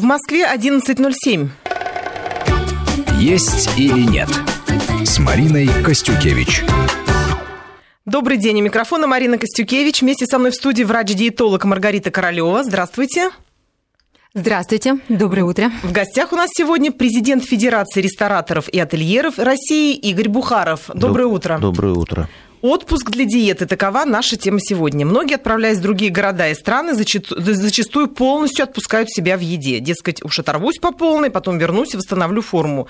В Москве 11.07. «Есть или нет» с Мариной Костюкевич. Добрый день. У микрофона Марина Костюкевич. Вместе со мной в студии врач-диетолог Маргарита Королева. Здравствуйте. Здравствуйте, доброе утро. В гостях у нас сегодня президент Федерации рестораторов и ательеров России Игорь Бухаров. Доброе Доб- утро. Доброе утро. Отпуск для диеты – такова наша тема сегодня. Многие, отправляясь в другие города и страны, зачастую полностью отпускают себя в еде. Дескать, уж оторвусь по полной, потом вернусь и восстановлю форму.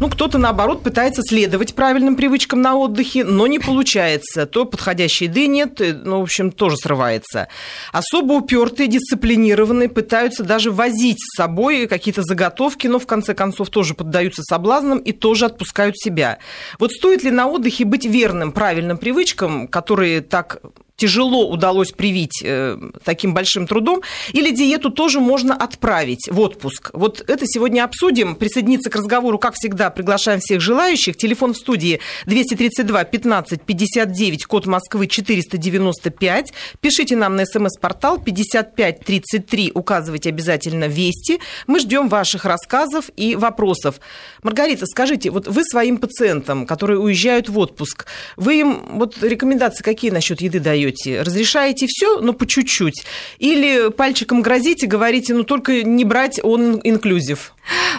Ну, кто-то, наоборот, пытается следовать правильным привычкам на отдыхе, но не получается. То подходящей еды нет, э, ну, в общем, тоже срывается. Особо упертые, дисциплинированные пытаются даже возить с собой какие-то заготовки, но в конце концов тоже поддаются соблазнам и тоже отпускают себя. Вот стоит ли на отдыхе быть верным правильным привычкам, которые так тяжело удалось привить э, таким большим трудом, или диету тоже можно отправить в отпуск. Вот это сегодня обсудим. Присоединиться к разговору, как всегда, приглашаем всех желающих. Телефон в студии 232 15 59, код Москвы 495. Пишите нам на смс-портал 5533, указывайте обязательно «Вести». Мы ждем ваших рассказов и вопросов. Маргарита, скажите, вот вы своим пациентам, которые уезжают в отпуск, вы им вот рекомендации какие насчет еды даете? Разрешаете все, но по чуть-чуть? Или пальчиком грозите, говорите, ну только не брать он инклюзив?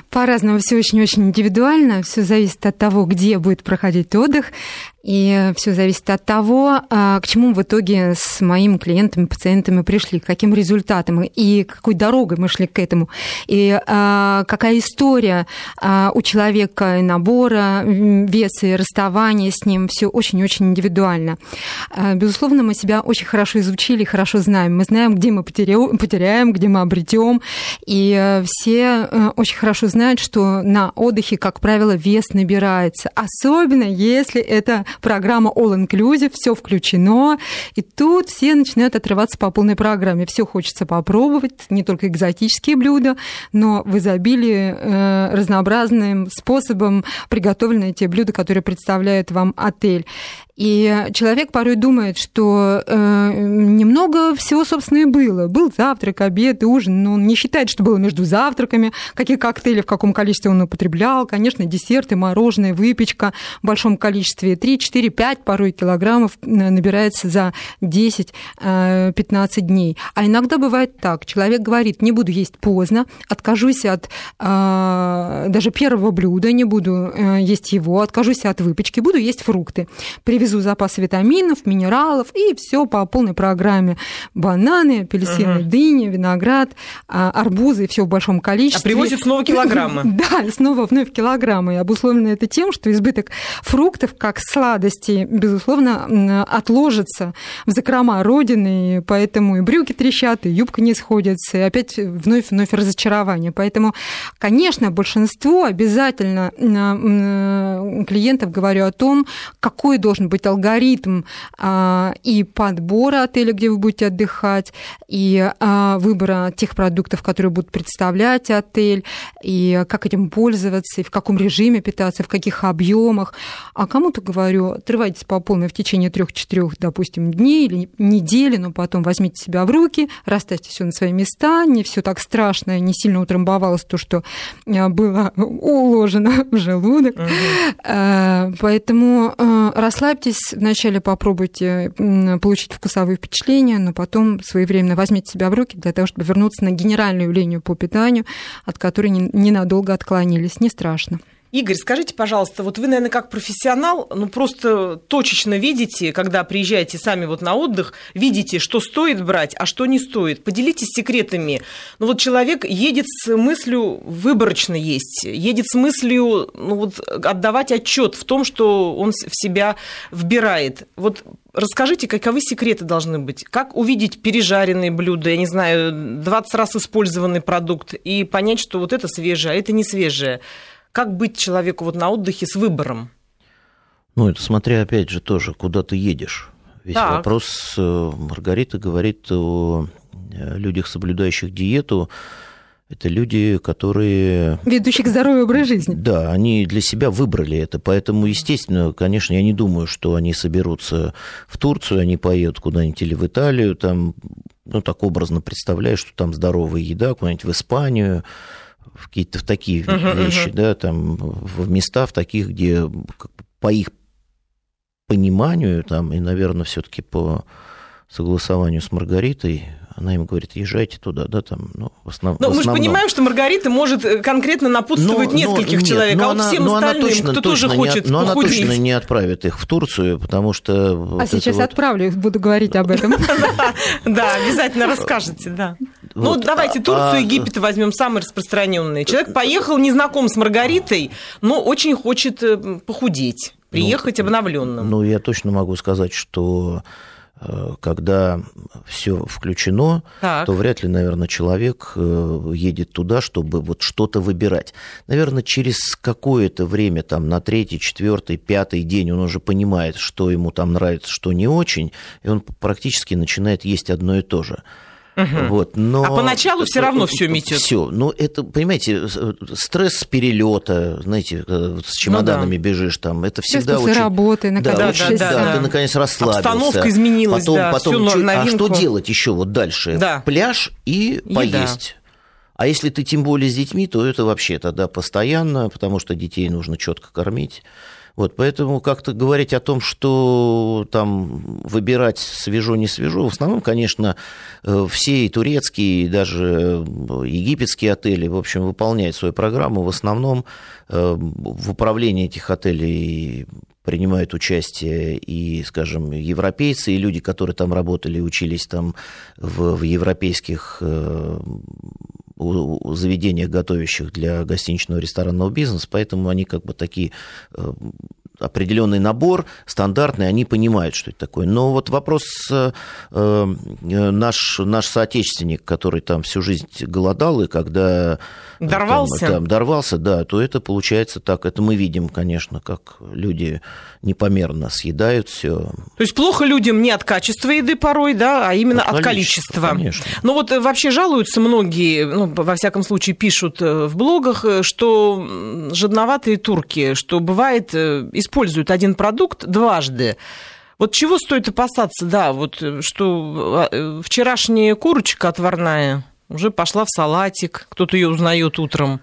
По-разному, все очень-очень индивидуально, все зависит от того, где будет проходить отдых, и все зависит от того, а, к чему в итоге с моими клиентами, пациентами пришли, к каким результатам и какой дорогой мы шли к этому, и а, какая история а, у человека и набора веса и расставания с ним, все очень-очень индивидуально. Безусловно, мы себя очень хорошо изучили, хорошо знаем. Мы знаем, где мы потеряем, где мы обретем, и все очень хорошо знают, что на отдыхе, как правило, вес набирается, особенно если это программа All Inclusive, все включено, и тут все начинают отрываться по полной программе. Все хочется попробовать, не только экзотические блюда, но в изобилии э, разнообразным способом приготовленные те блюда, которые представляет вам отель. И человек порой думает, что э, немного всего, собственно, и было. Был завтрак, обед и ужин, но он не считает, что было между завтраками, какие коктейли, в каком количестве он употреблял. Конечно, десерты, мороженое, выпечка в большом количестве. 3, 4, 5 порой килограммов э, набирается за 10-15 э, дней. А иногда бывает так. Человек говорит, не буду есть поздно, откажусь от э, даже первого блюда, не буду э, есть его, откажусь от выпечки, буду есть фрукты. Привезу привезу запас витаминов, минералов и все по полной программе. Бананы, апельсины, угу. дыни, виноград, а, арбузы, и все в большом количестве. А привозит снова килограммы. Да, снова вновь килограммы. И обусловлено это тем, что избыток фруктов, как сладости, безусловно, отложится в закрома Родины, и поэтому и брюки трещат, и юбка не сходится, и опять вновь-вновь разочарование. Поэтому, конечно, большинство обязательно клиентов говорю о том, какой должен быть быть алгоритм а, и подбора отеля, где вы будете отдыхать, и а, выбора тех продуктов, которые будут представлять отель, и как этим пользоваться, и в каком режиме питаться, в каких объемах. А кому-то говорю, отрывайтесь по полной в течение трех-четырех, допустим, дней или недели, но потом возьмите себя в руки, расставьте все на свои места, не все так страшно, не сильно утрамбовалось то, что а, было уложено в желудок. Угу. Поэтому расслабьтесь Расслабьтесь, вначале попробуйте получить вкусовые впечатления, но потом своевременно возьмите себя в руки для того, чтобы вернуться на генеральную линию по питанию, от которой ненадолго отклонились. Не страшно. Игорь, скажите, пожалуйста, вот вы, наверное, как профессионал, ну просто точечно видите, когда приезжаете сами вот на отдых, видите, что стоит брать, а что не стоит. Поделитесь секретами. Ну вот человек едет с мыслью выборочно есть, едет с мыслью ну, вот, отдавать отчет в том, что он в себя вбирает. Вот Расскажите, каковы секреты должны быть? Как увидеть пережаренные блюда, я не знаю, 20 раз использованный продукт и понять, что вот это свежее, а это не свежее? Как быть человеку вот на отдыхе с выбором? Ну, это смотря, опять же, тоже, куда ты едешь. Весь так. вопрос э, Маргарита говорит о э, людях, соблюдающих диету. Это люди, которые... Ведущие к здоровый образ жизни. Да, они для себя выбрали это, поэтому, естественно, конечно, я не думаю, что они соберутся в Турцию, они поедут куда-нибудь или в Италию, там, ну, так образно представляю, что там здоровая еда, куда-нибудь в Испанию, в какие-то в такие uh-huh, вещи, uh-huh. да, там, в места в таких, где по их пониманию, там, и, наверное, все-таки по согласованию с Маргаритой, она им говорит, езжайте туда, да, там, ну, в, основ... Но в мы же понимаем, что Маргарита может э, конкретно напутствовать но, нескольких но, человек, нет, а вот она, всем остальным, точно, кто точно тоже хочет не, Но она точно не отправит их в Турцию, потому что... А вот сейчас вот... отправлю, буду говорить об этом. Да, обязательно расскажете, да. Ну, давайте Турцию, а, Египет возьмем, самые распространенные. Человек поехал, не знаком с Маргаритой, но очень хочет э, похудеть, приехать ну, обновленным. Ну, я точно могу сказать, что Э, когда все включено, так. то вряд ли, наверное, человек э, едет туда, чтобы вот что-то выбирать. Наверное, через какое-то время, там, на третий, четвертый, пятый день он уже понимает, что ему там нравится, что не очень, и он практически начинает есть одно и то же. Угу. Вот, но... А поначалу все равно все метет. Все. Ну, это, понимаете, стресс перелета, знаете, с чемоданами ну, да. бежишь там, это всегда Сейчас очень... работы, наконец. Да, очень, да, да, да, ты наконец расслабился. Обстановка изменилась, потом, да, потом, чуть... А что делать еще вот дальше? Да. Пляж и Еда. поесть. А если ты тем более с детьми, то это вообще тогда постоянно, потому что детей нужно четко кормить. Вот, поэтому как-то говорить о том, что там выбирать свежо, не свежо, в основном, конечно, э, все и турецкие, и даже э, египетские отели, в общем, выполняют свою программу. В основном э, в управлении этих отелей принимают участие и, скажем, европейцы, и люди, которые там работали, учились там в, в европейских заведениях, готовящих для гостиничного ресторанного бизнеса, поэтому они как бы такие э, определенный набор стандартный, они понимают, что это такое. Но вот вопрос э, э, наш, наш соотечественник, который там всю жизнь голодал, и когда дорвался, там, там, дорвался, да, то это получается так. Это мы видим, конечно, как люди непомерно съедают все. То есть плохо людям не от качества еды порой, да, а именно от, от количества. Конечно. Но вот вообще жалуются многие, ну, во всяком случае, пишут в блогах, что жадноватые турки, что бывает из используют один продукт дважды. Вот чего стоит опасаться, да, вот что а, вчерашняя курочка отварная уже пошла в салатик, кто-то ее узнает утром.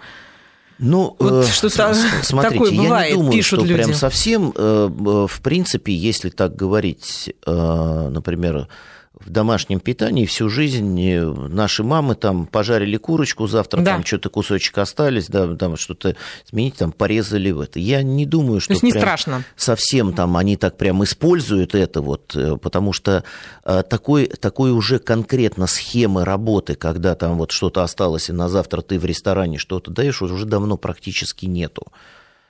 Ну, вот э, что-то смотрите, такое бывает, я не думаю, пишут что люди. прям совсем, э, в принципе, если так говорить, э, например, в домашнем питании всю жизнь наши мамы там пожарили курочку, завтра да. там что-то кусочек остались, да, там что-то сменить, там порезали в это. Я не думаю, что не страшно. совсем там они так прям используют это вот, э, потому что э, такой, такой уже конкретно схемы работы, когда там вот что-то осталось, и на завтра ты в ресторане что-то даешь, уже давно практически нету.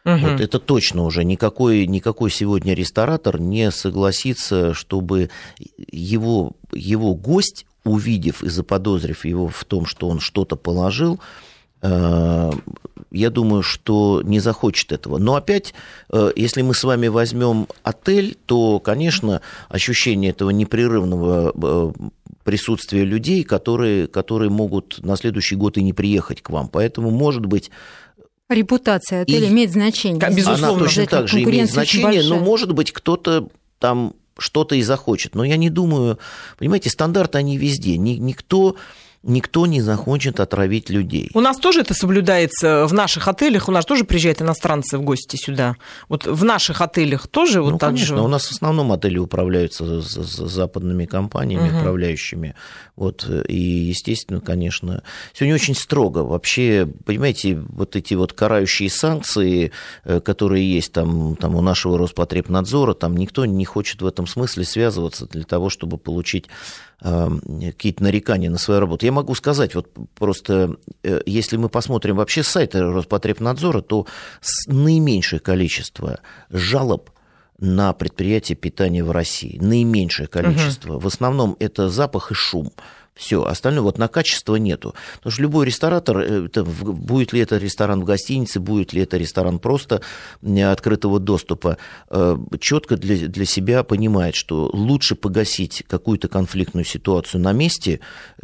Угу. Вот это точно уже никакой, никакой сегодня ресторатор не согласится, чтобы его, его гость, увидев и заподозрив его в том, что он что-то положил, э, я думаю, что не захочет этого. Но опять, э, если мы с вами возьмем отель, то, конечно, ощущение этого непрерывного э, присутствия людей, которые, которые могут на следующий год и не приехать к вам. Поэтому, может быть, Репутация отеля и имеет значение. Безусловно. Она точно так же имеет значение, но, может быть, кто-то там что-то и захочет. Но я не думаю, понимаете, стандарты они везде. Никто никто не захочет отравить людей. У нас тоже это соблюдается в наших отелях, у нас тоже приезжают иностранцы в гости сюда. Вот в наших отелях тоже вот ну, так конечно, же? у нас в основном отели управляются с западными компаниями, угу. управляющими. Вот, и, естественно, конечно, сегодня очень строго. Вообще, понимаете, вот эти вот карающие санкции, э, которые есть там, там у нашего Роспотребнадзора, там никто не хочет в этом смысле связываться для того, чтобы получить какие-то нарекания на свою работу. Я могу сказать, вот просто, э, если мы посмотрим вообще сайты Роспотребнадзора, то наименьшее количество жалоб на предприятие питания в России, наименьшее количество. Угу. В основном это запах и шум. Все, остальное вот на качество нету. Потому что любой ресторатор, э, это, будет ли это ресторан в гостинице, будет ли это ресторан просто открытого доступа, э, четко для, для себя понимает, что лучше погасить какую-то конфликтную ситуацию на месте,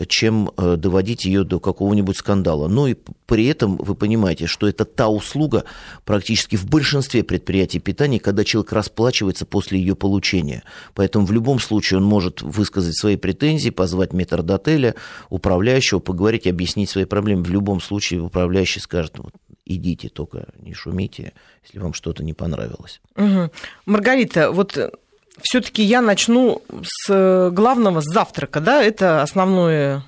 чем э, доводить ее до какого-нибудь скандала. Но и при этом вы понимаете, что это та услуга практически в большинстве предприятий питания, когда человек расплачивается после ее получения. Поэтому в любом случае он может высказать свои претензии, позвать метрдотеля, отеля, управляющего, поговорить, объяснить свои проблемы. В любом случае управляющий скажет, вот, идите, только не шумите, если вам что-то не понравилось. Угу. Маргарита, вот все-таки я начну с главного с завтрака, да, это основное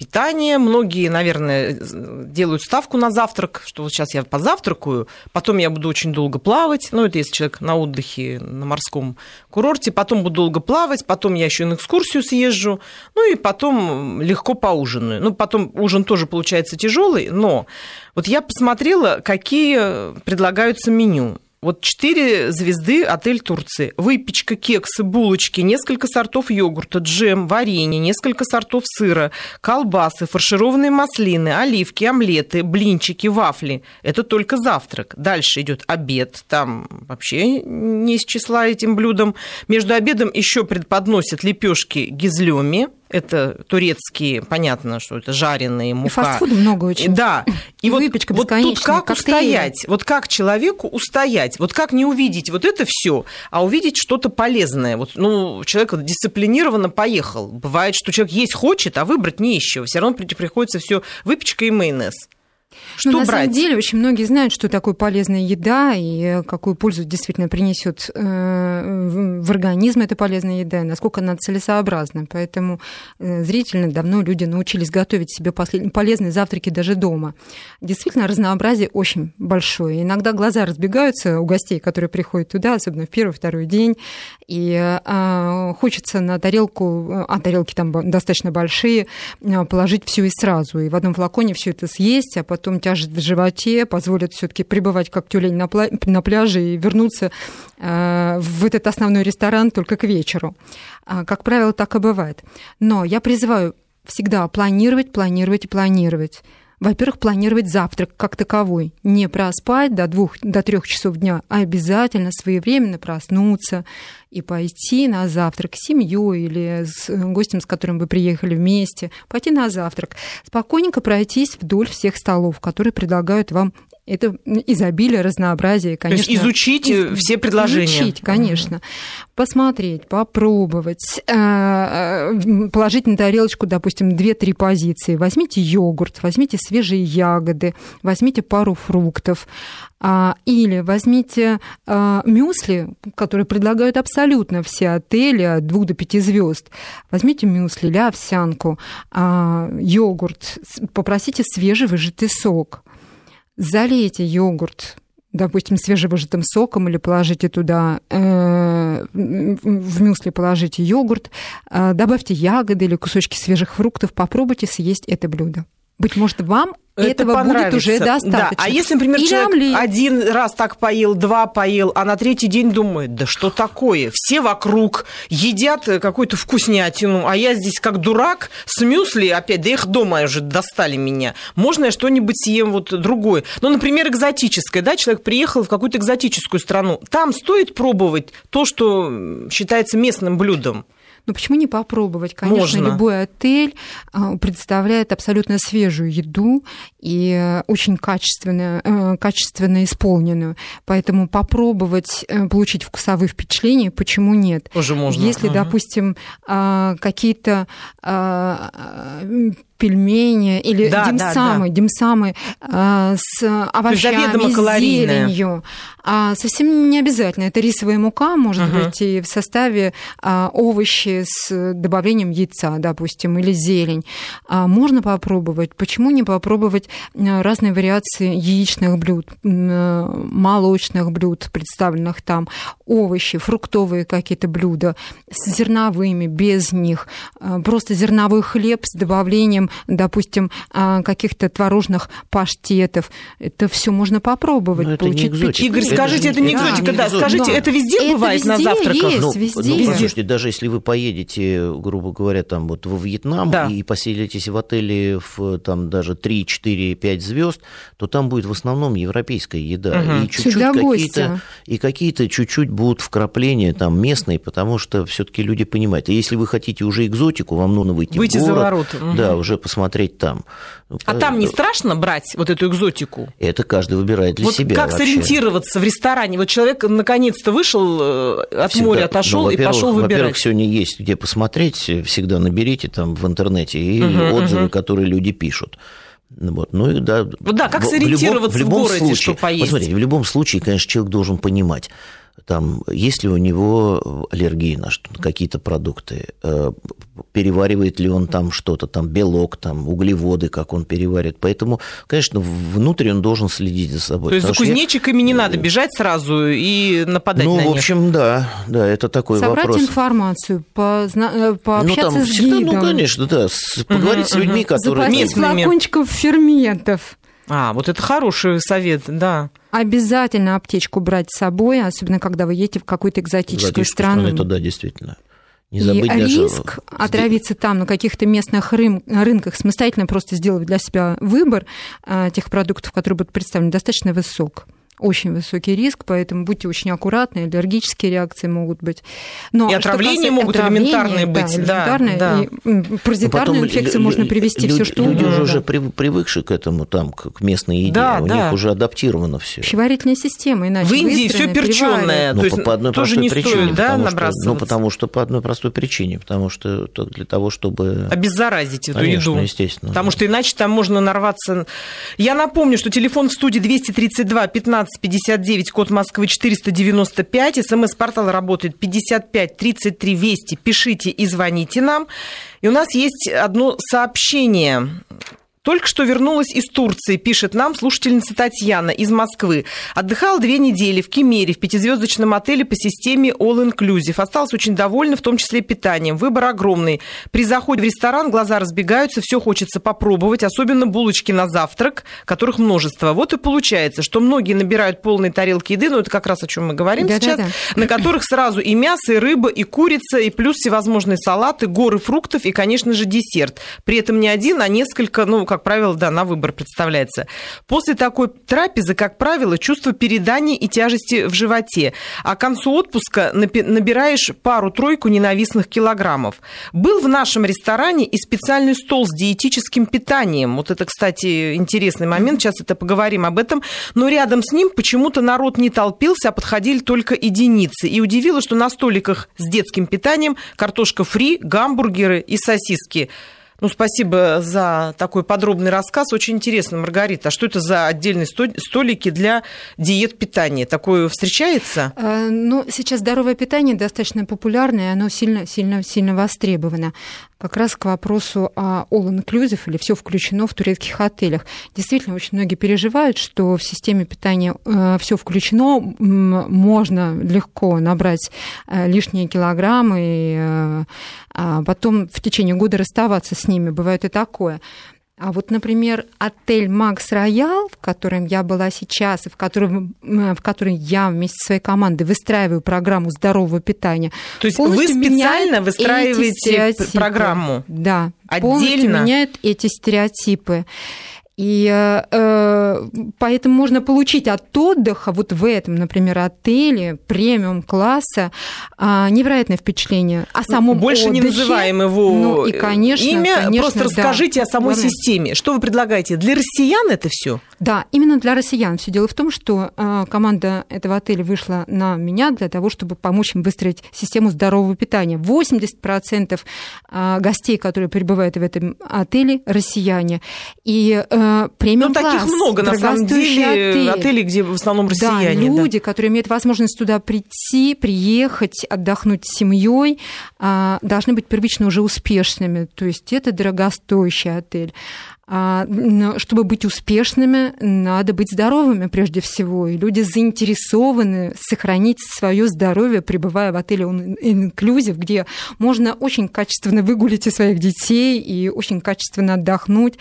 питание. Многие, наверное, делают ставку на завтрак, что вот сейчас я позавтракаю, потом я буду очень долго плавать. Ну, это если человек на отдыхе на морском курорте, потом буду долго плавать, потом я еще на экскурсию съезжу, ну и потом легко поужинаю. Ну, потом ужин тоже получается тяжелый, но вот я посмотрела, какие предлагаются меню. Вот четыре звезды отель Турции. Выпечка, кексы, булочки, несколько сортов йогурта, джем, варенье, несколько сортов сыра, колбасы, фаршированные маслины, оливки, омлеты, блинчики, вафли. Это только завтрак. Дальше идет обед. Там вообще не из числа этим блюдом. Между обедом еще предподносят лепешки гизлеми, это турецкие, понятно, что это жареные мука. И фастфуда много очень. Да. И Выпечка вот, вот тут как коктейли. устоять? Вот как человеку устоять? Вот как не увидеть вот это все, а увидеть что-то полезное? Вот, ну, человек дисциплинированно поехал. Бывает, что человек есть хочет, а выбрать не из чего. Все равно приходится все выпечка и майонез. Что ну, на брать? самом деле очень многие знают, что такое полезная еда и какую пользу действительно принесет э, в организм эта полезная еда, насколько она целесообразна. Поэтому э, зрительно давно люди научились готовить себе полезные завтраки даже дома. Действительно, разнообразие очень большое. Иногда глаза разбегаются у гостей, которые приходят туда, особенно в первый-второй день, и а, хочется на тарелку, а тарелки там достаточно большие, положить все и сразу, и в одном флаконе все это съесть, а потом потом тяжесть в животе позволит все-таки пребывать как тюлень на, пла- на пляже и вернуться э, в этот основной ресторан только к вечеру. А, как правило, так и бывает. Но я призываю всегда планировать, планировать и планировать во-первых, планировать завтрак как таковой. Не проспать до двух, до трех часов дня, а обязательно своевременно проснуться и пойти на завтрак с семьей или с гостем, с которым вы приехали вместе, пойти на завтрак. Спокойненько пройтись вдоль всех столов, которые предлагают вам это изобилие, разнообразие, конечно. То есть изучить из... все предложения. Изучить, конечно. Угу. Посмотреть, попробовать, э, э, положить на тарелочку, допустим, 2-3 позиции. Возьмите йогурт, возьмите свежие ягоды, возьмите пару фруктов. А, или возьмите а, мюсли, которые предлагают абсолютно все отели от 2 до 5 звезд. Возьмите мюсли или овсянку, а, йогурт, попросите свежевыжатый сок залейте йогурт допустим, свежевыжатым соком или положите туда, э, в мюсли положите йогурт, э, добавьте ягоды или кусочки свежих фруктов, попробуйте съесть это блюдо. Быть может, вам это этого будет уже достаточно. Да. А если, например, Или человек омлет. один раз так поел, два поел, а на третий день думает, да что такое? Все вокруг едят какую-то вкуснятину, а я здесь как дурак с мюсли опять, да их дома уже достали меня. Можно я что-нибудь съем вот другое? Ну, например, экзотическое, да, человек приехал в какую-то экзотическую страну. Там стоит пробовать то, что считается местным блюдом. Но почему не попробовать? Конечно, Можно. любой отель а, представляет абсолютно свежую еду и э, очень качественно, э, качественно исполненную. Поэтому попробовать э, получить вкусовые впечатления, почему нет? Тоже можно. Если, угу. допустим, а, какие-то а, пельмени или да, димсамы, да, да. димсамы э, с овощами, зеленью. А совсем не обязательно. Это рисовая мука, может угу. быть, и в составе а, овощи с добавлением яйца, допустим, или зелень. А, можно попробовать. Почему не попробовать разные вариации яичных блюд, молочных блюд, представленных там, овощи, фруктовые какие-то блюда с зерновыми, без них. Просто зерновой хлеб с добавлением допустим, а, каких-то творожных паштетов. Это все можно попробовать, Но это получить не экзотика. Игорь, Это скажите, это не- экзотика, да. экзотика. Скажите, Но это везде это бывает на везде завтраках? есть. Ну, везде. ну, послушайте, даже если вы поедете, грубо говоря, там вот во Вьетнам Да. и поселитесь в отеле в там даже 3, 4, 5 звезд, то там будет в основном европейская еда. Мгм. И чуть-чуть какие-то, и какие-то чуть-чуть будут вкрапления там местные, потому что все-таки люди понимают. И если вы хотите уже экзотику, вам нужно выйти, Выйти в за город, ворота, мгм. да, уже посмотреть там. Ну, А там не страшно брать вот эту экзотику? Это каждый выбирает для вот себя. как вообще. сориентироваться в ресторане? Вот человек наконец-то вышел э, от Всегда. моря, отошел Ну, и во-первых- пошел Во-первых, выбирать. сегодня есть где посмотреть, всегда наберите там в интернете и Мгм, отзывы, мгм. которые люди пишут. Вот. Ну и да, да, как в- в сориентироваться в любом городе, случае, что поесть? вот смотрите, в любом случае, конечно, человек должен понимать, там, есть ли у него аллергии на какие-то продукты, э, переваривает ли он там что-то, там белок, там углеводы, как он переваривает. Поэтому, конечно, внутрь он должен следить за собой. То есть за что я- кузнечиками не надо бежать сразу и нападать Ну, на в них. общем, да, да, это такой Собрать вопрос. информацию, позна- э, Ну, пообщаться там с всегда, гидом, ну, конечно, да, с- поговорить с людьми, которые... заплатить флакончиков ферментов. А, вот это хороший совет, да. Обязательно аптечку брать с собой, особенно когда вы едете в какую-то экзотическую Экзотическую страну. Это да, действительно. Не И забыть даже... риск отравиться там на каких-то местных рым- рынках, самостоятельно просто сделать для себя выбор а, тех продуктов, которые будут представлены, достаточно высок. Очень высокий риск, поэтому будьте очень аккуратны, аллергические реакции могут быть. Но И отравления касается- могут отравления, элементарные да, быть, да, элементарные, да. и, м, Ну, паразитарную потом инфекцию лю- можно привести люди, все что Люди угодно. же уже прив- привыкшие к этому, там, к местной еде. Да, У да. них уже адаптировано все. Пищеварительная система, иначе В Индии все перченое, переварена. то Ну, есть по, по одной тоже простой не причине. стоит, да, потому что- ну, потому что по одной простой причине. Потому что то- для того, чтобы... обеззаразить эту Конечно, еду. естественно. Потому что иначе там можно нарваться. Я напомню, что телефон в студии 232 15 59, код Москвы 495. СМС-портал работает 55 33 Вести. Пишите и звоните нам. И у нас есть одно сообщение. Только что вернулась из Турции, пишет нам слушательница Татьяна из Москвы. Отдыхала две недели в Кемере, в пятизвездочном отеле по системе All Inclusive. Осталась очень довольна, в том числе питанием. Выбор огромный. При заходе в ресторан глаза разбегаются, все хочется попробовать, особенно булочки на завтрак, которых множество. Вот и получается, что многие набирают полные тарелки еды, ну это как раз о чем мы говорим Да-да-да. сейчас, на которых сразу и мясо, и рыба, и курица, и плюс всевозможные салаты, горы фруктов и, конечно же, десерт. При этом не один, а несколько, ну, как правило, да, на выбор представляется. После такой трапезы, как правило, чувство передания и тяжести в животе. А к концу отпуска набираешь пару-тройку ненавистных килограммов. Был в нашем ресторане и специальный стол с диетическим питанием. Вот это, кстати, интересный момент. Сейчас это поговорим об этом. Но рядом с ним почему-то народ не толпился, а подходили только единицы. И удивило, что на столиках с детским питанием картошка фри, гамбургеры и сосиски. Ну, спасибо за такой подробный рассказ. Очень интересно, Маргарита. А что это за отдельные сто- столики для диет питания? Такое встречается? Э, Ну, сейчас здоровое питание достаточно популярное, оно сильно, сильно, сильно востребовано. Как раз к вопросу о all inclusive или все включено в турецких отелях. Действительно, очень многие переживают, что в системе питания все включено, можно легко набрать э, лишние килограммы и э, а потом в течение года расставаться с ними. Бывает и такое. А вот, например, отель Макс Роял, в котором я была сейчас, и в котором, м, в котором я вместе со своей командой выстраиваю программу здорового питания. То есть вы полностью специально выстраиваете программу? Да, полностью Отдельно? меняет эти стереотипы. И э, э, поэтому можно получить от отдыха вот в этом, например, отеле премиум класса а, невероятное впечатление о самом Больше не отдыхе. называем его Ну и, конечно, имя, конечно, просто да. расскажите о самой Главное. системе. Что вы предлагаете? Для россиян это все? Да, именно для россиян. Все дело в том, что э, команда этого отеля вышла на меня для того, чтобы помочь им выстроить систему здорового питания. 80% э, гостей, которые прибывают в этом отеле, россияне. И э, премиум Ну, таких много, на самом деле, отель. отелей, где в основном россияне. Да, да. люди, которые имеют возможность туда прийти, приехать, отдохнуть с семьей, а, должны быть первично уже успешными. То есть это дорогостоящий отель. А, чтобы быть успешными, надо быть здоровыми прежде всего. И люди заинтересованы сохранить свое здоровье, пребывая в отеле Inclusive, где можно очень качественно выгулить и своих детей и очень качественно отдохнуть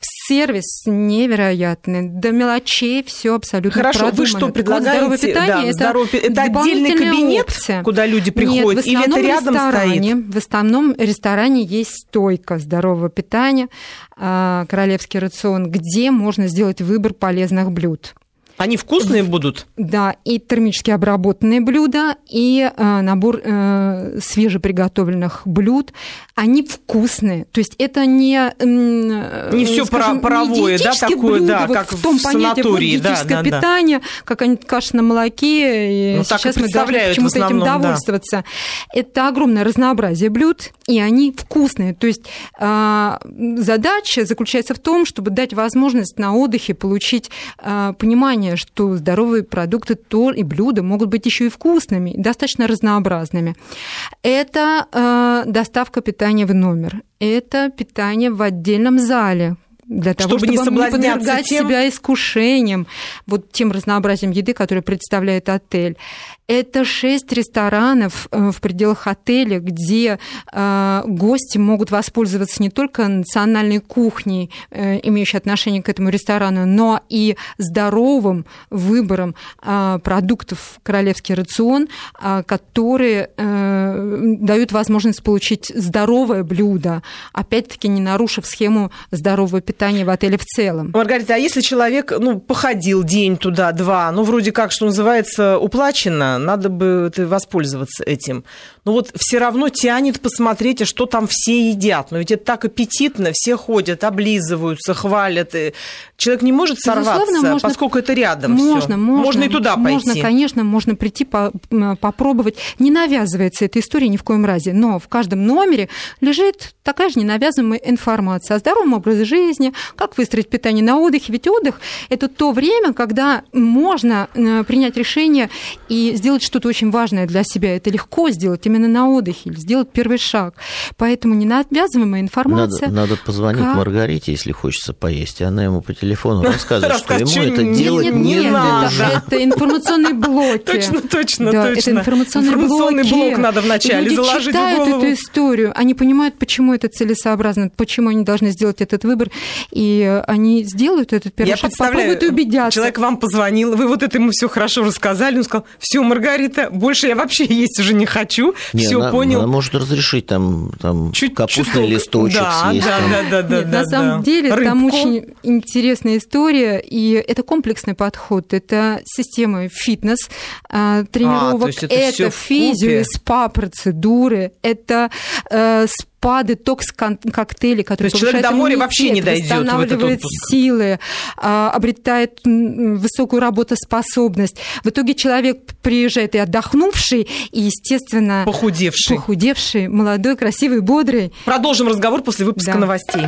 сервис невероятный, до мелочей все абсолютно Хорошо, продумано. вы что предлагаете? здоровое питание да, это, здоровье, это отдельный кабинет, опция. куда люди приходят, Нет, или это рядом ресторане, стоит? В основном ресторане есть стойка здорового питания, а, королевский рацион, где можно сделать выбор полезных блюд. Они вкусные будут? Да, и термически обработанные блюда, и э, набор э, свежеприготовленных блюд. Они вкусные. То есть это не... Э, не все скажем, паровое, не да, такое, блюдо, да, вот как в том в понятии, вот да, диетическое да, да. питание, какая-нибудь каша на молоке, и Ну, так и сейчас мы должны почему-то этим основном, да. довольствоваться. Это огромное разнообразие блюд, и они вкусные. То есть э, задача заключается в том, чтобы дать возможность на отдыхе получить э, понимание, что здоровые продукты то и блюда могут быть еще и вкусными, достаточно разнообразными. Это э, доставка питания в номер, это питание в отдельном зале, для того, Чтобы чтобы, не соблазняться подвергать тем- себя искушением, вот тем разнообразием еды, которое представляет отель. Это шесть ресторанов э, в пределах отеля, где э, гости могут воспользоваться не только национальной кухней, э, имеющей отношение к этому ресторану, но и здоровым выбором продуктов «Королевский рацион», которые дают возможность получить здоровое блюдо, опять-таки не нарушив схему здорового питания в отеле в целом. Маргарита, а если человек, ну, походил день туда, два, ну, вроде как, что называется, уплачено, надо бы это воспользоваться этим. Но вот все равно тянет посмотреть, а что там все едят. Но ведь это так аппетитно, все ходят, облизываются, хвалят. И человек не может Безусловно, сорваться, можно- поскольку это рядом Можно, всё. можно. Можно и туда пойти. Можно, конечно, можно прийти, по- попробовать. Не навязывается эта история ни в коем разе, но в каждом номере лежит такая же ненавязываемая информация о здоровом образе жизни, как выстроить питание на отдыхе. Ведь отдых – это то время, когда можно э, принять решение и сделать что-то очень важное для себя. Это легко сделать именно на отдыхе, или сделать первый шаг. Поэтому ненавязываемая информация... Надо, надо позвонить как- Маргарите, если хочется поесть, и она ему по телефону рассказывает, что Расскажет, ему это делать не надо. Это, информационные блоки. Точно, точно, точно. Это информационные Информационный блок надо вначале заложить в читают голову. эту историю, они понимают, почему это целесообразно, почему они должны сделать этот выбор, и они сделают этот первый Я шаг, попробуют и убедятся. человек вам позвонил, вы вот это ему все хорошо рассказали, он сказал, все, Маргарита, больше я вообще есть уже не хочу, Не, все она, понял. она может разрешить там, там Чуть- капустный чуток. листочек да, съесть. Да, там. да, да, да, Нет, да, на самом да. деле там Рыбку. очень интересная история, и это комплексный подход, это система фитнес а, тренировок, то есть это это физио и спа процедуры, это э, спа детокс кон- коктейли, которые есть человек до моря иммунитет, вообще не этот восстанавливает силы, а, обретает высокую работоспособность. В итоге человек приезжает и отдохнувший, и естественно Похудевший. похудевший, молодой, красивый, бодрый. Продолжим разговор после выпуска Да. новостей.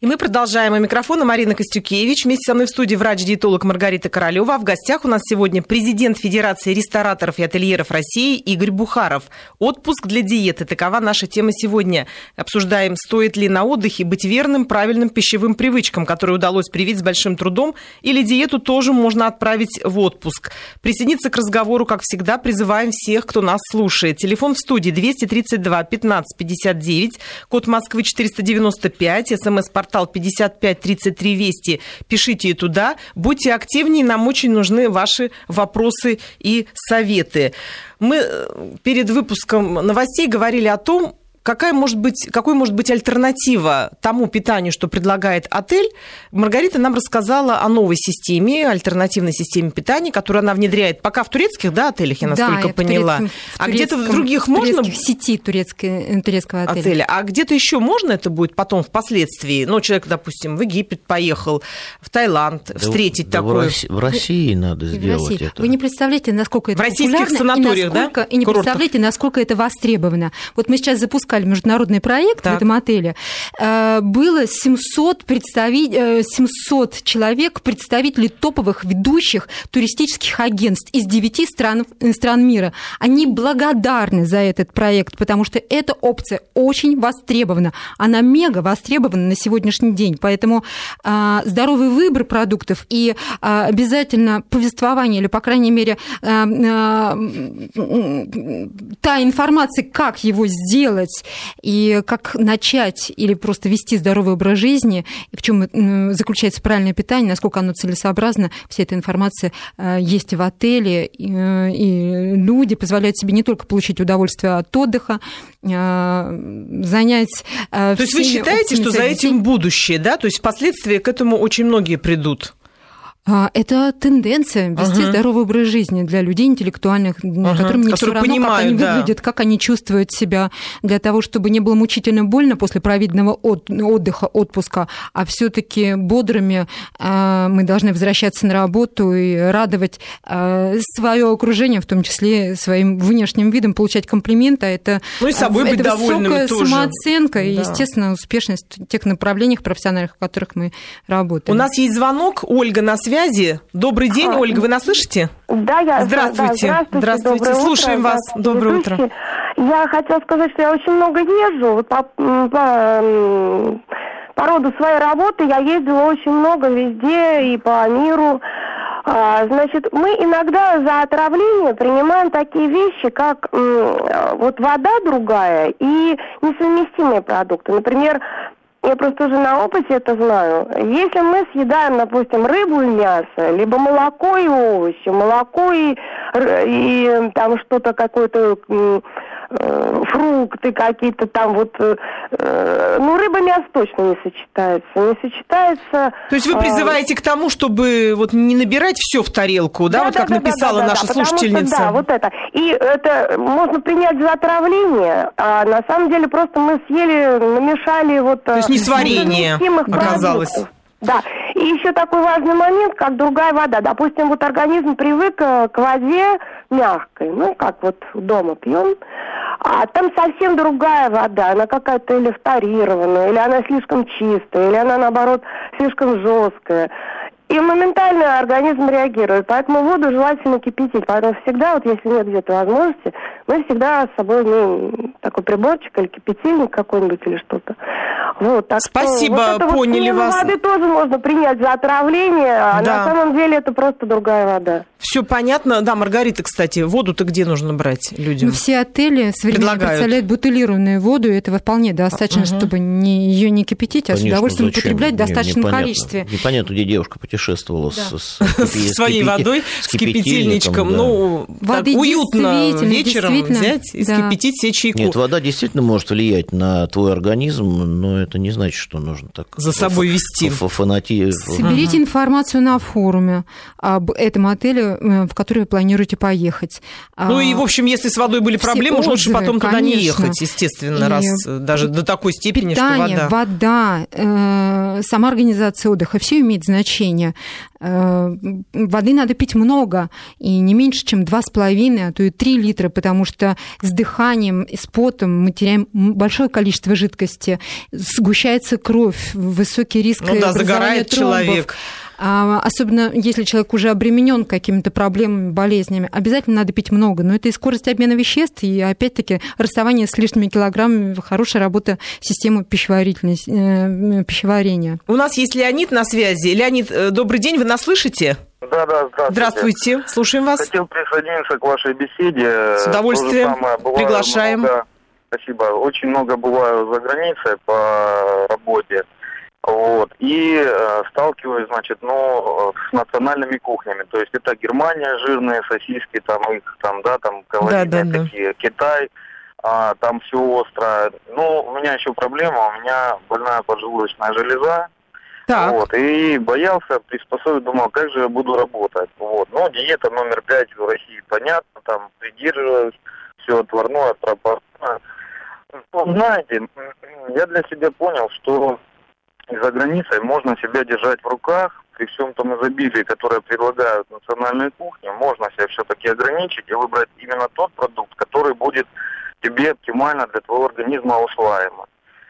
И мы продолжаем. У микрофона Марина Костюкевич. Вместе со мной в студии врач-диетолог Маргарита Королева. В гостях у нас сегодня президент Федерации рестораторов и ательеров России Игорь Бухаров. Отпуск для диеты. Такова наша тема сегодня. Обсуждаем, стоит ли на отдыхе быть верным, правильным пищевым привычкам, которые удалось привить с большим трудом, или диету тоже можно отправить в отпуск. Присоединиться к разговору, как всегда, призываем всех, кто нас слушает. Телефон в студии 232 15 59, код Москвы 495, смс-портал 55 33 Вести. Пишите и туда. Будьте активнее, нам очень нужны ваши вопросы и советы. Мы э, перед выпуском новостей говорили о том, Какая может быть, какой может быть альтернатива тому питанию, что предлагает отель? Маргарита нам рассказала о новой системе, альтернативной системе питания, которую она внедряет пока в турецких да, отелях, я насколько Да, и в поняла. турецком- а где-то в других в можно в сети турецкой, турецкого отеля. отеля. А где-то еще можно это будет потом впоследствии? Ну, человек, допустим, в Египет поехал, в Таиланд, Да встретить да В такое. России, в России надо И в сделать России. это. Вы не представляете, насколько это В российских популярно санаториях, и, насколько, да, и не курортах? представляете, насколько это востребовано. Вот мы сейчас запускаем запускали международный проект так. в этом отеле, э, было 700, представителей, 700 человек, представителей топовых ведущих туристических агентств из 9 стран, стран мира. Они благодарны за этот проект, потому что эта опция очень востребована. Она мега востребована на сегодняшний день. Поэтому а, здоровый выбор продуктов и а, обязательно повествование, или, по крайней мере, а, та информация, как его сделать и как начать или просто вести здоровый образ жизни, и в чем заключается правильное питание, насколько оно целесообразно, вся эта информация а, есть в отеле, и, и люди позволяют себе не только получить удовольствие от отдыха, а, занять... То есть вы считаете, что за этим будущее, да? То есть впоследствии к этому очень многие придут? А, это тенденция вести ага. здоровый образ жизни для людей интеллектуальных, ага. которым не все равно, понимают, как они да. выглядят, как они чувствуют себя, для того, чтобы не было мучительно больно после проведенного отдыха, отпуска, а все-таки бодрыми а, мы должны возвращаться на работу и радовать а, свое окружение, в том числе своим внешним видом, получать комплименты. Это, ну и собой это быть довольным тоже. самооценка да. и, естественно, успешность в тех направлениях профессиональных, в которых мы работаем. У нас есть звонок. Ольга на связи связи. Добрый день, а, Ольга, вы нас слышите? Да, я. Здравствуйте. Да, здравствуйте. здравствуйте. Слушаем утро, вас. Доброе утро. Я хотела сказать, что я очень много езжу. Вот по, по, по роду своей работы я ездила очень много везде и по миру. А, значит, мы иногда за отравление принимаем такие вещи, как вот вода другая и несовместимые продукты. Например, я просто уже на опыте это знаю. Если мы съедаем, допустим, рыбу и мясо, либо молоко и овощи, молоко и, и там что-то какое-то Э, фрукты какие-то там вот, э, э, ну рыба мясо точно не сочетается, не сочетается. То есть вы а, призываете к тому, чтобы вот не набирать все в тарелку, да, да вот да, как да, написала да, да, наша да, слушательница. Что, да, вот это. И это можно принять за отравление, а на самом деле просто мы съели, намешали вот. То есть несварение оказалось. Продуктов. Да. И еще такой важный момент, как другая вода. Допустим, вот организм привык к воде мягкой, ну, как вот дома пьем, а там совсем другая вода, она какая-то или фторированная, или она слишком чистая, или она, наоборот, слишком жесткая. И моментально организм реагирует. Поэтому воду желательно кипятить. Поэтому всегда, вот если нет где-то возможности, мы всегда с собой имеем такой приборчик или кипятильник какой-нибудь или что-то. Вот, так Спасибо, что, вот поняли вот вас. воды тоже можно принять за отравление, а да. на самом деле это просто другая вода. Все понятно. Да, Маргарита, кстати, воду-то где нужно брать людям? Ну, все отели современно представляют бутылированную воду, и этого вполне достаточно, угу. чтобы не, ее не кипятить, а Конечно, с удовольствием зачем? употреблять в достаточном непонятно. количестве. Непонятно, где девушка путешествовала да. с, с, своей водой, с кипятильничком. Ну, Воды уютно вечером взять и скипятить все чайку. Нет, вода действительно может влиять на твой организм, но это не значит, что нужно так... За собой вести. Фанати... Соберите информацию на форуме об этом отеле, э, в который вы планируете поехать. Ну и, в общем, если с водой были проблемы, уж лучше потом конечно. туда не ехать, естественно, и раз даже до такой степени, питание, что вода... вода, э, сама организация отдыха, все имеет значение. Э, воды надо пить много, и не меньше, чем 2,5, а то и 3 литра, потому что с дыханием с потом мы теряем большое количество жидкости, сгущается кровь, высокий риск ну да, загорает тромбов. человек. А, особенно если человек уже обременен какими-то проблемами, болезнями, обязательно надо пить много. Но это и скорость обмена веществ, и опять-таки расставание с лишними килограммами, хорошая работа системы пищеварительной, э, пищеварения. У нас есть Леонид на связи. Леонид, э, добрый день, вы нас слышите? Да, да, здравствуйте. Здравствуйте, слушаем вас. Хотел присоединиться к вашей беседе. С удовольствием. Приглашаем. Много, спасибо. Очень много бываю за границей по работе. Вот. И э, сталкиваюсь, значит, ну, с национальными кухнями. То есть это Германия, жирные сосиски, там их там, да, там калорийные да, да, такие, да. Китай, а, там все острое. Ну, у меня еще проблема, у меня больная поджелудочная железа. Так. Вот, и боялся приспособить, думал, как же я буду работать. Вот. Ну, диета номер пять в России, понятно, там придерживаюсь, все отварное, пропорционное. Ну, знаете, я для себя понял, что за границей можно себя держать в руках, при всем том изобилии, которое предлагают национальные кухни, можно себя все-таки ограничить и выбрать именно тот продукт, который будет тебе оптимально для твоего организма усваиваемо.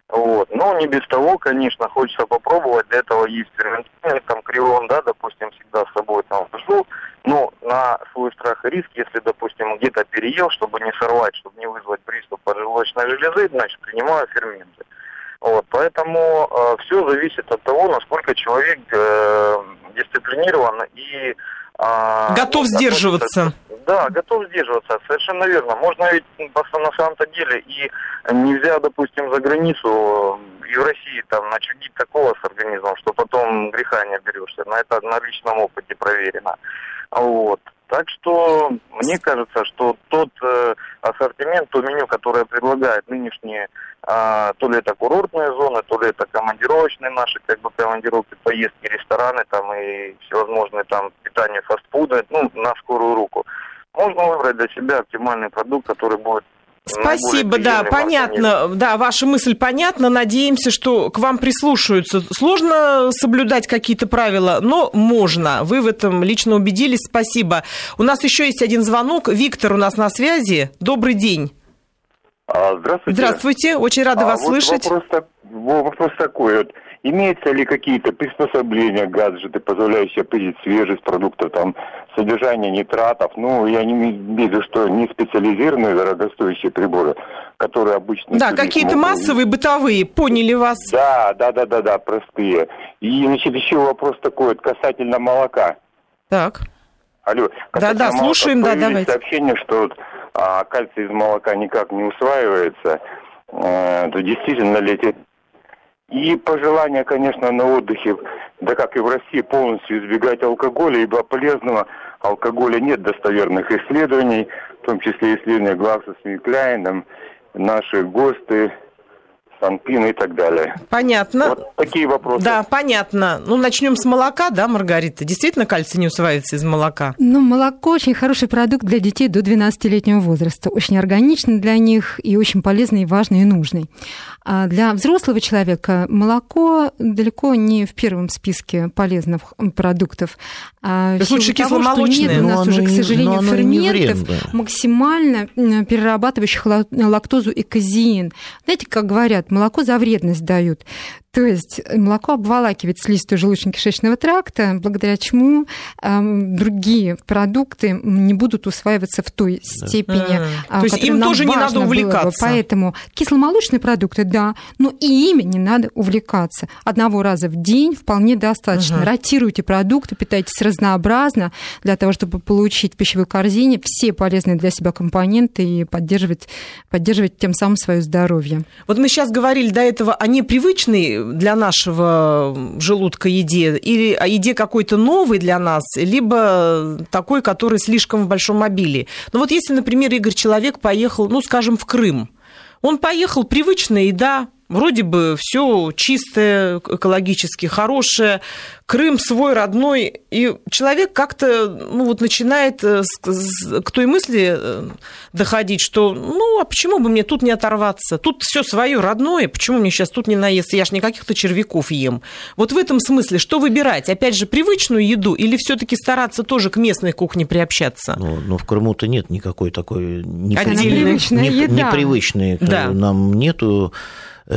Вот. Но не без того, конечно, хочется попробовать. Для этого есть ферментирование, там крион, да, допустим, всегда с собой там вожу. Но на свой страх и риск, если, допустим, где-то переел, чтобы не сорвать, чтобы не вызвать приступ поджелудочной железы, значит, принимаю ферменты. Вот, поэтому э, все зависит от того, насколько человек э, дисциплинирован и э, готов сдерживаться. Да, готов сдерживаться, совершенно верно. Можно ведь на самом-то деле и нельзя, допустим, за границу и в России там начудить такого с организмом, что потом греха не оберешься. На это на личном опыте проверено. Вот. Так что мне кажется, что тот э, ассортимент, то меню, которое предлагает нынешние, э, то ли это курортные зоны, то ли это командировочные наши, как бы командировки, поездки, рестораны там и всевозможные там питание фастфуды, ну, на скорую руку. Можно выбрать для себя оптимальный продукт, который будет Спасибо, да, понятно. Да, ваша мысль понятна. Надеемся, что к вам прислушаются. Сложно соблюдать какие-то правила, но можно. Вы в этом лично убедились. Спасибо. У нас еще есть один звонок. Виктор у нас на связи. Добрый день. А, здравствуйте. Здравствуйте. Очень рада а, вас вот слышать. Вопрос, вопрос такой. Вот Имеются ли какие-то приспособления, гаджеты, позволяющие определить свежесть продуктов, там, содержание нитратов? Ну, я не имею в виду, что не специализированные дорогостоящие приборы, которые обычно... Да, какие-то массовые, бытовые, поняли вас. Да, да, да, да, да, простые. И, значит, еще вопрос такой вот касательно молока. Так. Алло. Да, да, слушаем, да, давайте. сообщение, что вот, а, кальций из молока никак не усваивается. А, то действительно ли эти и пожелание, конечно, на отдыхе, да как и в России, полностью избегать алкоголя, ибо полезного алкоголя нет достоверных исследований, в том числе исследования Глакса с Микляйном, наши ГОСТы, Санпин и так далее. Понятно. Вот такие вопросы. Да, понятно. Ну, начнем с молока, да, Маргарита? Действительно кальций не усваивается из молока? Ну, молоко очень хороший продукт для детей до 12-летнего возраста. Очень органичный для них и очень полезный, и важный, и нужный. А для взрослого человека молоко далеко не в первом списке полезных продуктов. А То есть лучше кисломолочное? Нет у нас уже, к сожалению, ферментов, максимально перерабатывающих лактозу и казеин. Знаете, как говорят, молоко за вредность дают. То есть молоко обволакивает слизистую желудочно-кишечного тракта, благодаря чему э, другие продукты не будут усваиваться в той степени, а, То есть им тоже не надо увлекаться. Бы. Поэтому кисломолочные продукты, да, но и ими не надо увлекаться. Одного раза в день вполне достаточно. Угу. Ротируйте продукты, питайтесь разнообразно для того, чтобы получить в пищевой корзине все полезные для себя компоненты и поддерживать, поддерживать тем самым свое здоровье. Вот мы сейчас говорили до этого о непривычной для нашего желудка еде, или о еде какой-то новой для нас, либо такой, который слишком в большом обилии. Ну вот если, например, Игорь Человек поехал, ну, скажем, в Крым, он поехал, привычная еда, вроде бы все чистое, экологически хорошее, Крым свой родной, и человек как-то ну, вот начинает э, к той мысли э, доходить, что ну а почему бы мне тут не оторваться? Тут все свое родное, почему мне сейчас тут не наесться? Я ж не каких-то червяков ем. Вот в этом смысле, что выбирать? Опять же, привычную еду или все-таки стараться тоже к местной кухне приобщаться? Ну, ну в Крыму-то нет никакой такой непривычной, непривычной да. нам нету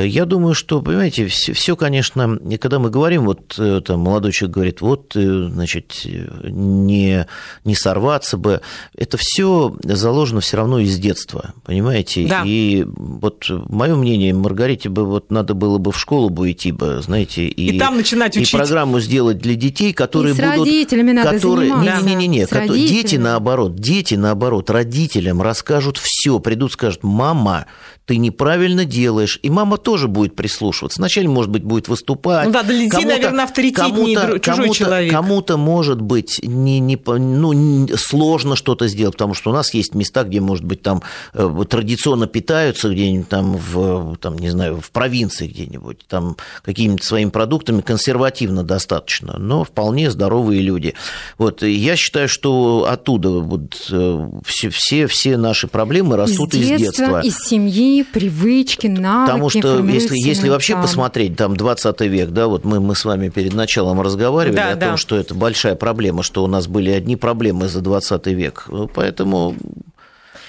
я думаю, что, понимаете, все, все, конечно, когда мы говорим, вот э, там молодой человек говорит, вот, э, значит, не, не сорваться бы, это все заложено все равно из детства, понимаете? Да. И вот мое мнение, Маргарите бы вот надо было бы в школу бы идти бы, знаете, и, и там начинать учить. И программу сделать для детей, которые и с будут... родителями надо которые, заниматься. Не, не, не, не, не. дети наоборот, дети наоборот, родителям расскажут все, придут, скажут, мама, ты неправильно делаешь. И мама тоже будет прислушиваться. Вначале, может быть, будет выступать. Ну да, для детей, наверное, авторитетнее кому чужой кому человек. Кому-то, может быть, не, не, ну, сложно что-то сделать, потому что у нас есть места, где, может быть, там э, традиционно питаются, где-нибудь там в, там, не знаю, в провинции где-нибудь, там какими-то своими продуктами консервативно достаточно, но вполне здоровые люди. Вот, я считаю, что оттуда вот э, все, все, все наши проблемы растут из детства. Из, детства. из семьи, привычки, навыки. Потому что если, если вообще посмотреть, там, 20 век, да, вот мы, мы с вами перед началом разговаривали да, о да. том, что это большая проблема, что у нас были одни проблемы за 20 век. Поэтому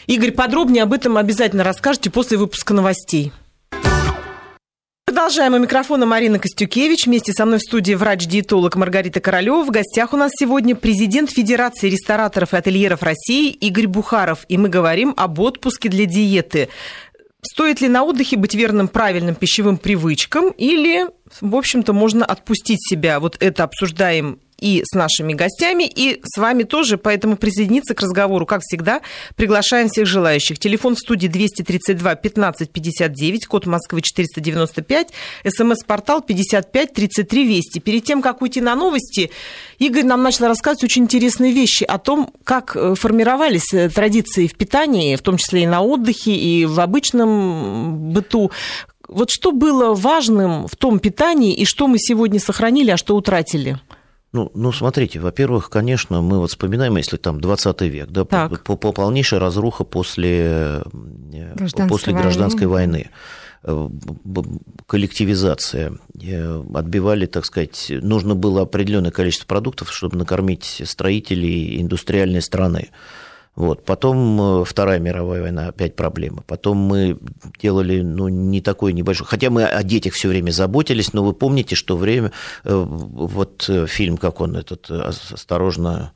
Игорь, подробнее об этом обязательно расскажете после выпуска новостей. Продолжаем. У микрофона Марина Костюкевич. Вместе со мной в студии врач-диетолог Маргарита Королева. В гостях у нас сегодня президент Федерации рестораторов и ательеров России Игорь Бухаров. И мы говорим об отпуске для диеты. Стоит ли на отдыхе быть верным правильным пищевым привычкам или, в общем-то, можно отпустить себя? Вот это обсуждаем и с нашими гостями, и с вами тоже, поэтому присоединиться к разговору, как всегда, приглашаем всех желающих. Телефон в студии 232 15 59, код Москвы 495, смс-портал 55 33 Вести. Перед тем, как уйти на новости, Игорь нам начал рассказывать очень интересные вещи о том, как э, формировались э, традиции в питании, в том числе и на отдыхе, и в обычном быту. Вот что было важным в том питании, и что мы сегодня сохранили, а что утратили? Ну, ну, смотрите, во-первых, конечно, мы вот вспоминаем, если там 20 век, да, по, по, по полнейшая разруха после э, гражданской, после гражданской войны. войны э, коллективизация, э, отбивали, так сказать, нужно было определенное количество продуктов, чтобы накормить строителей индустриальной страны. Вот. Потом э, Вторая мировая война, опять проблема. Потом мы делали ну, не такой небольшой... Хотя мы о детях все время заботились, но вы помните, что время... Э, вот э, фильм, как он этот, «Осторожно...»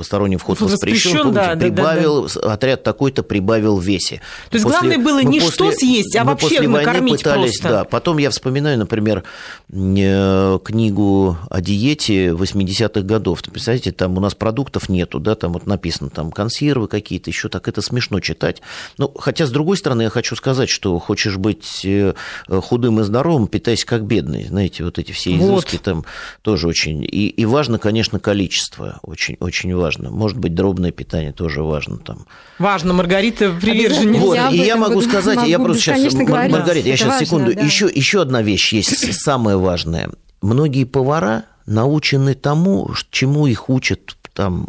посторонний вход воспрещен, воспрещен да, прибавил, да, да. отряд такой-то прибавил в весе. То есть после, главное было не после, что съесть, а вообще после накормить пытались, просто. Да, потом я вспоминаю, например, книгу о диете 80-х годов. Представляете, там у нас продуктов нету, да, там вот написано там консервы какие-то, еще так это смешно читать. Ну, хотя, с другой стороны, я хочу сказать, что хочешь быть э, худым и здоровым, питайся как бедный. Знаете, вот эти все изыски вот. там тоже очень... И, и важно, конечно, количество, очень, очень важно важно. Может быть, дробное питание тоже важно там. Важно, Маргарита приверженец. Вот, и я могу сказать, могу я просто сейчас, говорить. Маргарита, я сейчас важно, секунду, да. еще, еще одна вещь есть, самая важная. Многие повара научены тому, чему их учат там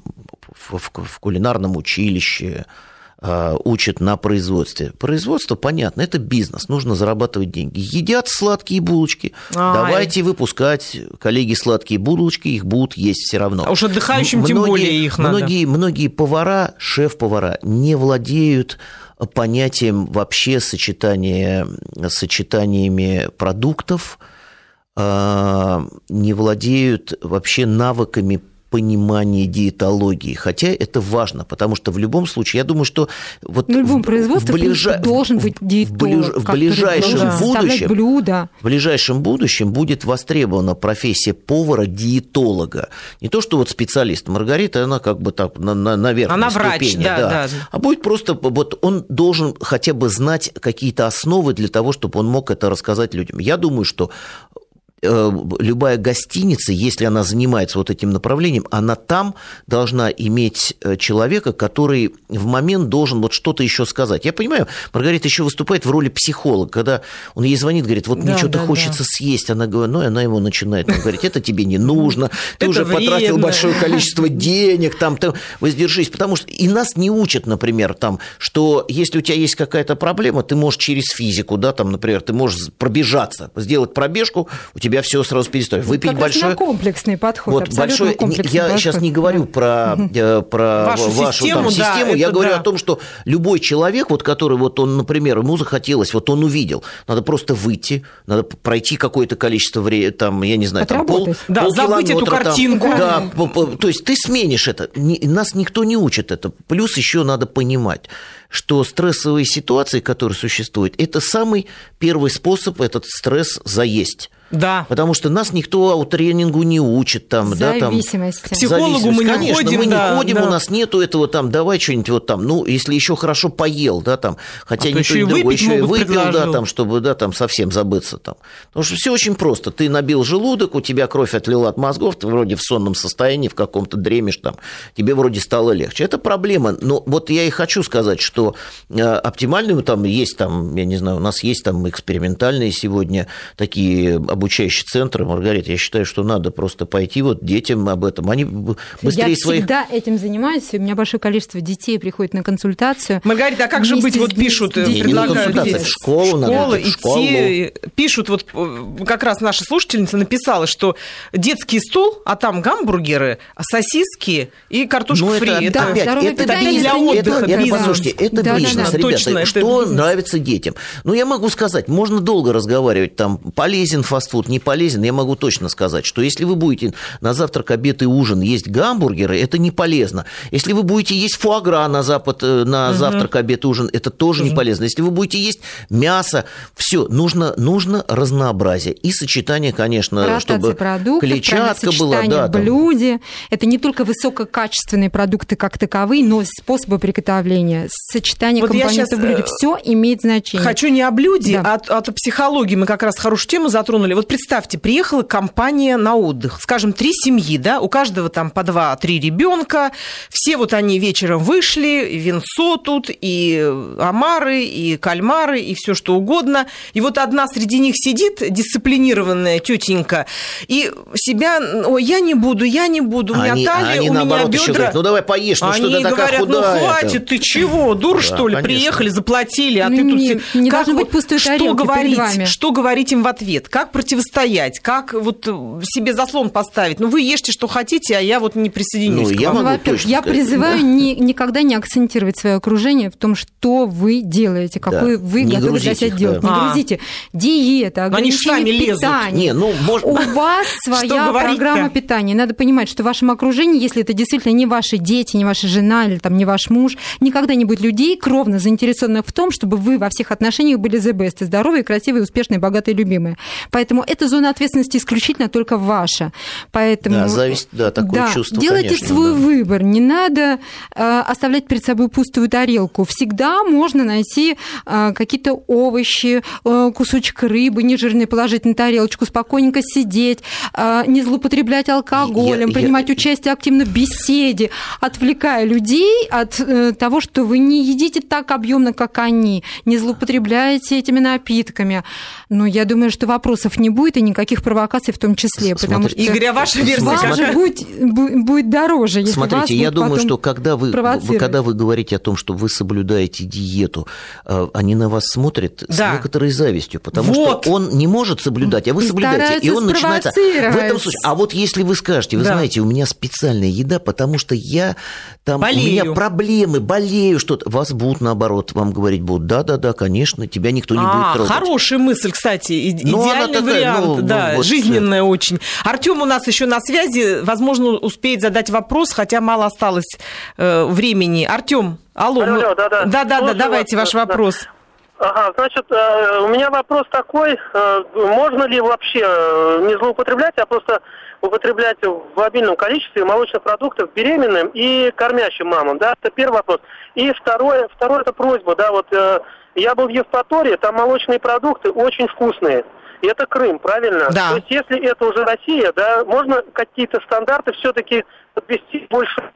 в, в, в кулинарном училище, учат на производстве. Производство, понятно, это бизнес, нужно зарабатывать деньги. Едят сладкие булочки. Ай. Давайте выпускать, коллеги, сладкие булочки, их будут есть все равно. А уж отдыхающим многие, тем более их надо. Многие, многие повара, шеф-повара не владеют понятием вообще сочетания, сочетаниями продуктов, а, не владеют вообще навыками понимание диетологии. Хотя это важно, потому что в любом случае, я думаю, что вот в любом производстве в ближа... должен быть диетолог, в, ближайшем да. будущем, блюда. в ближайшем будущем будет востребована профессия повара-диетолога. Не то, что вот специалист. Маргарита, она как бы так на, на, на верхней она врач, ступени. Да, да. Да. А будет просто, вот он должен хотя бы знать какие-то основы для того, чтобы он мог это рассказать людям. Я думаю, что любая гостиница, если она занимается вот этим направлением, она там должна иметь э, человека, который в момент должен вот что-то еще сказать. Я понимаю, Маргарита еще выступает в роли психолога, когда он ей звонит, говорит, вот мне да, что-то да, хочется да. съесть, она говорит, ну и она ему начинает он говорит, это тебе не нужно, ты уже потратил большое количество денег, там, ты воздержись, потому что и нас не учат, например, там, что если у тебя есть какая-то проблема, ты можешь через физику, да, там, например, ты можешь пробежаться, сделать пробежку, у тебя тебя все сразу перестроить. Выпить как большой... комплексный подход. Вот большой... Комплексный я подход. сейчас не говорю про, да. про вашу, вашу систему, там, да, систему. я говорю да. о том, что любой человек, вот, который вот он, например, ему захотелось, вот он увидел, надо просто выйти, надо пройти какое-то количество времени, там, я не знаю, там пол, да, пол забыть эту картинку. Там, да, то есть ты сменишь это. Нас никто не учит это. Плюс еще надо понимать, что стрессовые ситуации, которые существуют, это самый первый способ этот стресс заесть. Да. Потому что нас никто аутотренингу не учит. Там, да, там, К психологу мы не Конечно, ходим. мы да, не ходим, да. у нас нету этого там, давай что-нибудь вот там, ну, если еще хорошо поел, да, там, хотя а не то, другое, еще и выпил, предложу. да, там, чтобы, да, там, совсем забыться там. Потому что все очень просто. Ты набил желудок, у тебя кровь отлила от мозгов, ты вроде в сонном состоянии, в каком-то дремешь там, тебе вроде стало легче. Это проблема. Но вот я и хочу сказать, что э, оптимальные там есть там, я не знаю, у нас есть там экспериментальные сегодня такие обучающие центры, Маргарита, я считаю, что надо просто пойти вот детям об этом. Они быстрее я своих... всегда этим занимаюсь. У меня большое количество детей приходит на консультацию. Маргарита, а как же быть? Вот пишут, не, предлагают не в школу, надо школу идти, в школу. Пишут, вот как раз наша слушательница написала, что детский стол, а там гамбургеры, сосиски и картошка ну, фри. Это, это, опять, это, это, не для отдыха, это, это, послушайте, это да, бизнес, да, да. ребята. Точно, что это нравится детям? Ну, я могу сказать, можно долго разговаривать, там, полезен фастфуд, не полезен. Я могу точно сказать, что если вы будете на завтрак, обед и ужин есть гамбургеры, это не полезно. Если вы будете есть фуагра на, запад, э, на угу. завтрак, обед и ужин, это тоже угу. не полезно. Если вы будете есть мясо, все, нужно, нужно разнообразие. И сочетание, конечно, Ротация чтобы продуктов, клетчатка была. Да, блюде. Это не только высококачественные продукты как таковые, но способы приготовления, сочетание вот компонентов в блюде. Все имеет значение. Хочу не о блюде, да. а о психологии. Мы как раз хорошую тему затронули. Вот представьте, приехала компания на отдых, скажем, три семьи, да, у каждого там по два-три ребенка, все вот они вечером вышли, винцо тут, и омары, и кальмары, и все что угодно. И вот одна среди них сидит, дисциплинированная тетенька, и себя, ой, я не буду, я не буду, у меня они, талия, они у меня наоборот бедра. Еще говорят, ну давай поешь, ну они что ты такая говорят, худая. ну хватит, ты чего, дур да, что ли, конечно. приехали, заплатили, а ну, ты тут... Не, не как должно вот, быть пустой что говорить, вами. что говорить им в ответ, как противостоять, как вот себе заслон поставить. Ну вы ешьте, что хотите, а я вот не присоединюсь ну, к я вам. Могу ну, я сказать, призываю да. ни, никогда не акцентировать свое окружение в том, что вы делаете, какой да. вы не готовы для себя их, делать. Да. Не А. грузите. Диета, ограничение питания. Не, ну, может... У вас своя программа питания. Надо понимать, что в вашем окружении, если это действительно не ваши дети, не ваша жена или там не ваш муж, никогда не будет людей, кровно заинтересованных в том, чтобы вы во всех отношениях были the best, здоровые, красивые, успешные, богатые, любимые. Поэтому эта зона ответственности исключительно только ваша. Поэтому Да, зависит, да, такое да, чувство, делайте конечно, свой да. выбор. Не надо э, оставлять перед собой пустую тарелку. Всегда можно найти э, какие-то овощи, э, кусочек рыбы нежирный положить на тарелочку, спокойненько сидеть, э, не злоупотреблять алкоголем, Я- я- принимать участие активно в беседе, отвлекая людей от э, того, что вы не едите так объемно, как они, не злоупотребляете этими напитками. Но я думаю, что вопросов не будет и никаких провокаций в том числе, потому Смотрите, что Игорь, а ваша версия вам Смотри- же будет, бу- будет дороже, если вас Смотрите, я будут думаю, что когда вы, вы- когда вы говорите о том, что вы соблюдаете диету, э, они на вас смотрят с Да. некоторой завистью, потому Вот. что он не может соблюдать, а вы соблюдаете. И он начинается в этом случае. А вот если вы скажете, вы Да. знаете, у меня специальная еда, потому что я там, Болею. у меня проблемы, болею, что-то. Вас будут, наоборот, вам говорить будут, да-да-да, конечно, тебя никто не будет А, трогать. хорошая мысль, кстати, и- она идеальный такая, вариант, ну, да, ну, вот, жизненная очень. Артем у нас еще на связи, возможно, успеет задать вопрос, хотя мало осталось э, времени. Артем, алло, Алло, мы- алло, да-да. да, да, Слушаю давайте вас, ваш да. вопрос. Ага, значит, э, у меня вопрос такой, э, можно ли вообще э, не злоупотреблять, а просто употреблять в обильном количестве молочных продуктов беременным и кормящим мамам, да, это первый вопрос. И второе, второе это просьба, да, вот я был в Евпатории, там молочные продукты очень вкусные. Это Крым, правильно? Да. То есть если это уже Россия, да, можно какие-то стандарты все-таки подвести больше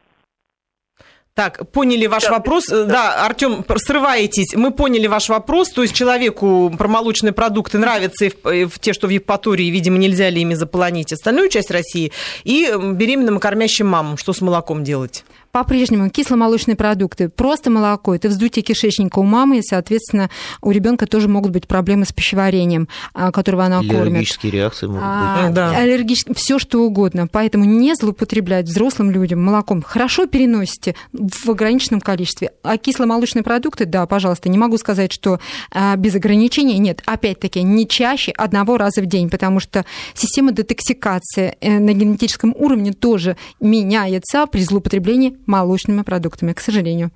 Так, поняли ваш вопрос. да. Артем, срываетесь. Мы поняли ваш вопрос. То есть человеку про молочные продукты нравятся и в, и в те, что в Евпатории, видимо, нельзя ли ими заполонить остальную часть России. И беременным и кормящим мамам, что с молоком делать? По-прежнему кисломолочные продукты, просто молоко, это вздутие кишечника у мамы, и, соответственно, у ребенка тоже могут быть проблемы с пищеварением, а, которого она кормит. аллергические реакции могут быть. А, Да. аллергические, все что угодно. Поэтому не злоупотреблять взрослым людям молоком. Хорошо переносите в ограниченном количестве. А кисломолочные продукты, да, пожалуйста, не могу сказать, что а, без ограничений. Нет, опять-таки, не чаще одного раза в день, потому что система детоксикации э, на генетическом уровне тоже меняется при злоупотреблении молочными продуктами, к сожалению.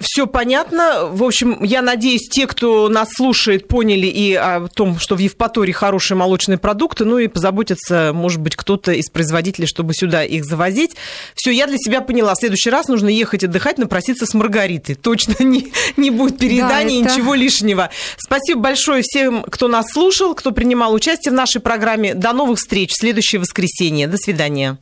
Все понятно. В общем, я надеюсь, те, кто нас слушает, поняли и о том, что в Евпатории хорошие молочные продукты, ну и позаботятся, может быть, кто-то из производителей, чтобы сюда их завозить. Все, я для себя поняла. В следующий раз нужно ехать отдыхать, напроситься с Маргаритой. Точно не, не будет переданий, Да, это- ничего лишнего. Спасибо большое всем, кто нас слушал, кто принимал участие в нашей программе. До новых встреч в следующее воскресенье. До свидания.